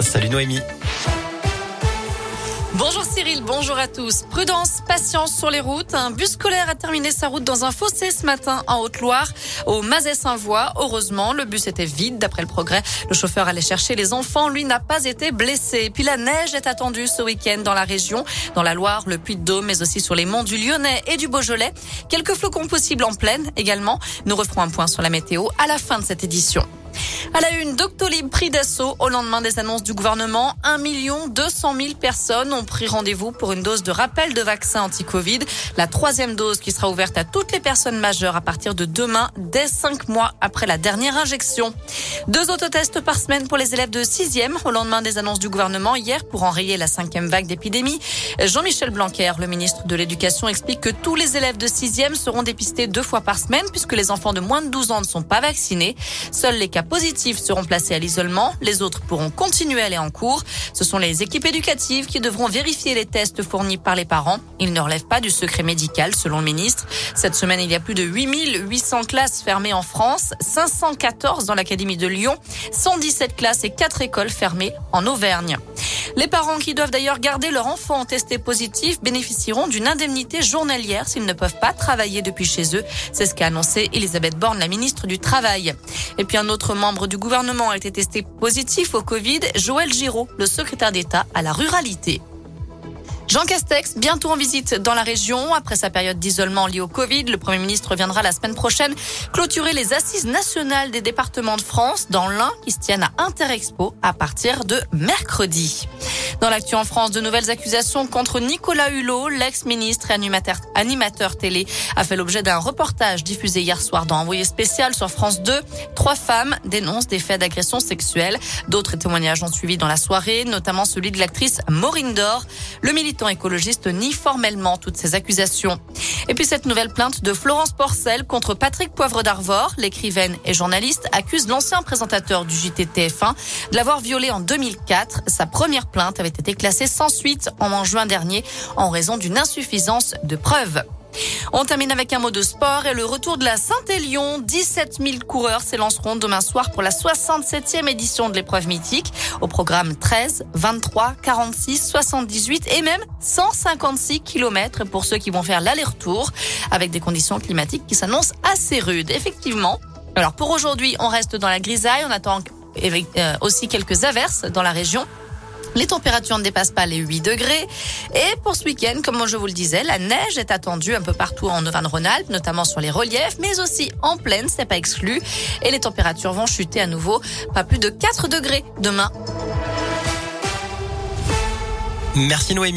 Salut Noémie. Bonjour Cyril, bonjour à tous. Prudence, patience sur les routes. Un bus scolaire a terminé sa route dans un fossé ce matin en Haute-Loire, au Mazet-Saint-Voix. Heureusement, le bus était vide d'après le progrès. Le chauffeur allait chercher les enfants. Lui n'a pas été blessé. Puis la neige est attendue ce week-end dans la région, dans la Loire, le Puy-de-Dôme, mais aussi sur les monts du Lyonnais et du Beaujolais. Quelques flocons possibles en pleine également. Nous referons un point sur la météo à la fin de cette édition. À la une, Doctolib pris d'assaut au lendemain des annonces du gouvernement. 1 200 000 personnes ont pris rendez-vous pour une dose de rappel de vaccin anti-Covid. La troisième dose qui sera ouverte à toutes les personnes majeures à partir de demain, dès 5 mois après la dernière injection. Deux autotests par semaine pour les élèves de 6e au lendemain des annonces du gouvernement hier pour enrayer la cinquième vague d'épidémie. Jean-Michel Blanquer, le ministre de l'Éducation, explique que tous les élèves de 6e seront dépistés deux fois par semaine puisque les enfants de moins de 12 ans ne sont pas vaccinés. Seuls les cas positifs seront placés à l'isolement. Les autres pourront continuer à aller en cours. Ce sont les équipes éducatives qui devront vérifier les tests fournis par les parents. Ils ne relèvent pas du secret médical, selon le ministre. Cette semaine, il y a plus de 8800 classes fermées en France, 514 dans l'Académie de Lyon, 117 classes et 4 écoles fermées en Auvergne. Les parents qui doivent d'ailleurs garder leur enfant testé positif bénéficieront d'une indemnité journalière s'ils ne peuvent pas travailler depuis chez eux. C'est ce qu'a annoncé Elisabeth Borne, la ministre du Travail. Et puis un autre membre du gouvernement a été testé positif au Covid, Joël Giraud, le secrétaire d'État à la ruralité. Jean Castex, bientôt en visite dans la région. Après sa période d'isolement liée au Covid, le Premier ministre reviendra la semaine prochaine clôturer les assises nationales des départements de France dans l'un qui se tiennent à Interexpo à partir de mercredi. Dans l'actu en France, de nouvelles accusations contre Nicolas Hulot, l'ex-ministre et animateur, télé, a fait l'objet d'un reportage diffusé hier soir dans Envoyé spécial sur France 2. Trois femmes dénoncent des faits d'agression sexuelle. D'autres témoignages ont suivi dans la soirée, notamment celui de l'actrice Maureen Dor. Le militant écologiste nie formellement toutes ces accusations. Et puis cette nouvelle plainte de Florence Porcel contre Patrick Poivre d'Arvor, l'écrivaine et journaliste, accuse l'ancien présentateur du JTTF1 de l'avoir violée en 2004. Sa première plainte avait été classée sans suite en juin dernier en raison d'une insuffisance de preuves. On termine avec un mot de sport et le retour de la Saint-Élion. 17 000 coureurs s'élanceront demain soir pour la 67e édition de l'épreuve mythique. Au programme 13, 23, 46, 78 et même 156 km pour ceux qui vont faire l'aller-retour avec des conditions climatiques qui s'annoncent assez rudes. Effectivement. Alors pour aujourd'hui, on reste dans la grisaille. On attend euh, aussi quelques averses dans la région. Les températures ne dépassent pas les 8 degrés. Et pour ce week-end, comme je vous le disais, la neige est attendue un peu partout en Auvergne-Rhône-Alpes, notamment sur les reliefs, mais aussi en plaine, c'est pas exclu. Et les températures vont chuter à nouveau, pas plus de 4 degrés demain. Merci Noémie.